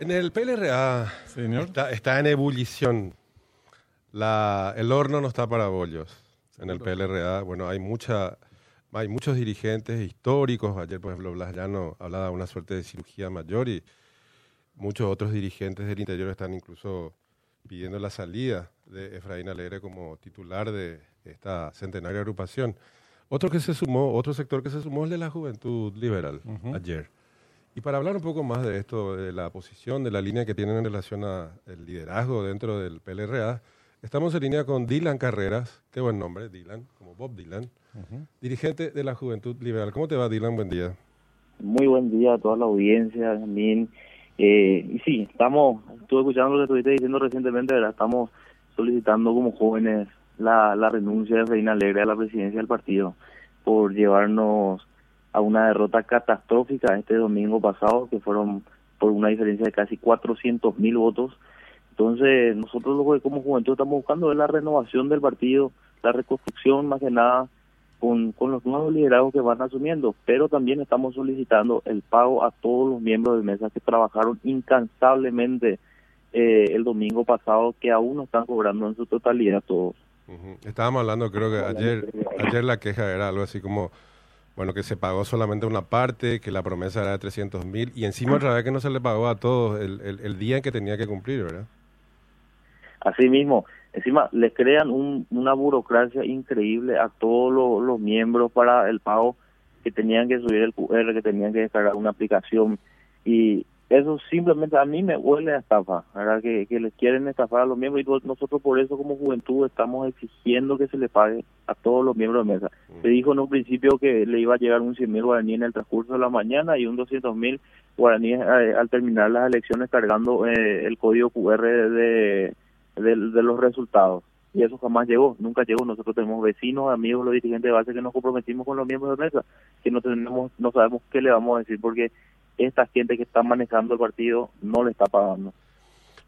En el PLRA Señor. Está, está en ebullición. La, el horno no está para bollos. En el PLRA, bueno, hay mucha, hay muchos dirigentes históricos. Ayer, por ejemplo, Blas Llano hablaba de una suerte de cirugía mayor y muchos otros dirigentes del interior están incluso pidiendo la salida de Efraín Alegre como titular de esta centenaria agrupación. Otro que se sumó, otro sector que se sumó es el de la juventud liberal ayer. Y para hablar un poco más de esto, de la posición, de la línea que tienen en relación al liderazgo dentro del PLRA, estamos en línea con Dylan Carreras, qué buen nombre, Dylan, como Bob Dylan, dirigente de la Juventud Liberal. ¿Cómo te va, Dylan? Buen día. Muy buen día a toda la audiencia también. Eh, y sí, estamos, estuve escuchando lo que estuviste diciendo recientemente, ¿verdad? estamos solicitando como jóvenes la, la renuncia de Reina Alegre a la presidencia del partido por llevarnos a una derrota catastrófica este domingo pasado, que fueron por una diferencia de casi 400 mil votos. Entonces, nosotros lo que como juventud estamos buscando es la renovación del partido, la reconstrucción más que nada con, con los nuevos liderados que van asumiendo, pero también estamos solicitando el pago a todos los miembros de mesa que trabajaron incansablemente eh, el domingo pasado, que aún no están cobrando en su totalidad todos. Estábamos hablando, creo que ayer, ayer la queja era algo así como, bueno, que se pagó solamente una parte, que la promesa era de 300 mil, y encima otra vez que no se le pagó a todos el, el, día en que tenía que cumplir, ¿verdad? Así mismo, encima les crean un, una burocracia increíble a todos los, los miembros para el pago que tenían que subir el QR, que tenían que descargar una aplicación y eso simplemente a mí me huele a estafa, ¿verdad? Que, que les quieren estafar a los miembros y nosotros por eso como juventud estamos exigiendo que se le pague a todos los miembros de mesa. Se dijo en un principio que le iba a llegar un 100 mil guaraníes en el transcurso de la mañana y un 200 mil guaraníes eh, al terminar las elecciones cargando eh, el código QR de, de, de los resultados. Y eso jamás llegó, nunca llegó. Nosotros tenemos vecinos, amigos, los dirigentes de base que nos comprometimos con los miembros de mesa, que no tenemos, no sabemos qué le vamos a decir porque esta gente que está manejando el partido no le está pagando.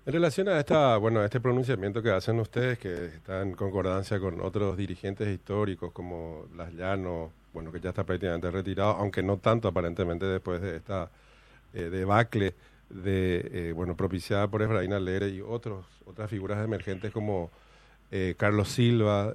En relación a esta, bueno, a este pronunciamiento que hacen ustedes, que está en concordancia con otros dirigentes históricos como Las Llano, bueno, que ya está prácticamente retirado, aunque no tanto aparentemente después de esta eh, debacle de, eh, bueno, propiciada por Efraín Alegre y otros, otras figuras emergentes como eh, Carlos Silva,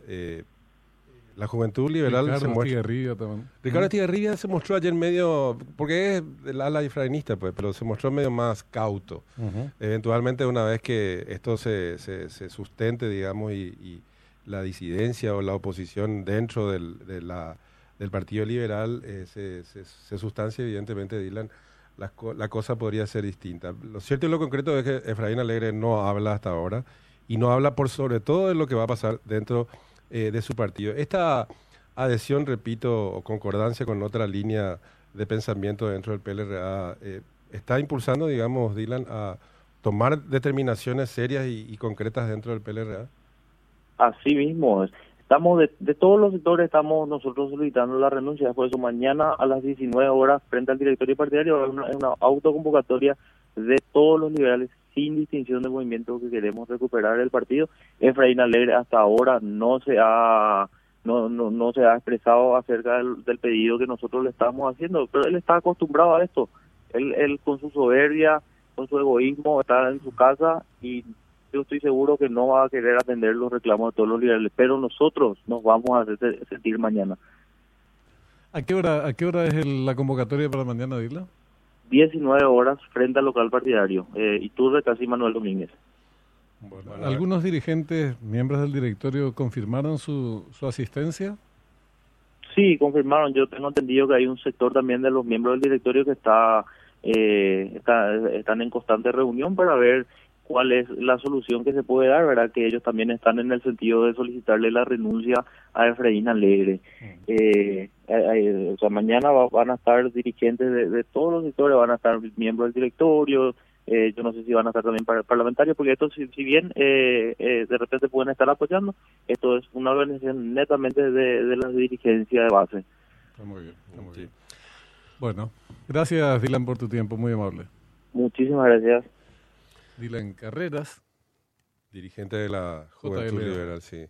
la Juventud Liberal Ricardo se muestra... Estigarribia también. Ricardo Estigarribia se mostró ayer medio, porque es del ala efrainista, pues, pero se mostró medio más cauto. Ujú. Eventualmente, una vez que esto se, se, se sustente, digamos, y, y la disidencia o la oposición dentro del, de la, del Partido Liberal eh, se, se, se sustancia, evidentemente, Dylan, la, la cosa podría ser distinta. Lo cierto y lo concreto es que Efraín Alegre no habla hasta ahora y no habla por sobre todo de lo que va a pasar dentro eh, de su partido. Esta adhesión, repito, o concordancia con otra línea de pensamiento dentro del PLRA, eh, está impulsando, digamos, Dylan, a tomar determinaciones serias y, concretas dentro del PLRA. Así mismo, es. estamos de, de todos los sectores estamos nosotros solicitando la renuncia, por eso mañana a las 19 horas frente al directorio partidario hay una, una autoconvocatoria de todos los liberales sin distinción de movimiento que queremos recuperar el partido. Efraín Alegre hasta ahora no se ha no, no, no se ha expresado acerca del, del pedido que nosotros le estamos haciendo, pero él está acostumbrado a esto. Él, él con su soberbia, con su egoísmo, está en su casa y yo estoy seguro que no va a querer atender los reclamos de todos los liberales, pero nosotros nos vamos a hacer sentir mañana. ¿A qué hora, a qué hora es el- la convocatoria para mañana, Dila? 19 horas frente al local partidario, eh, Iturbe, casi Manuel Domínguez. Bueno, ¿Algunos dirigentes, miembros del directorio, confirmaron su, su asistencia? Sí, confirmaron. Yo tengo entendido que hay un sector también de los miembros del directorio que está, eh, está están en constante reunión para ver cuál es la solución que se puede dar, ¿verdad? Que ellos también están en el sentido de solicitarle la renuncia a Efraín Alegre. Eh, eh, eh, o sea, mañana va- van a estar dirigentes de, de todos los sectores, van a estar miembros del directorio, eh, yo no sé si van a estar también par- parlamentarios, porque esto, si, si bien eh, eh, de repente pueden estar apoyando, esto es una organización netamente de, de la dirigencia de base. Está muy bien, está muy bien. Bueno, gracias, Dylan, por tu tiempo, muy amable. Muchísimas gracias. Dylan Carreras. dirigente de la Juventud JLO. Liberal, sí.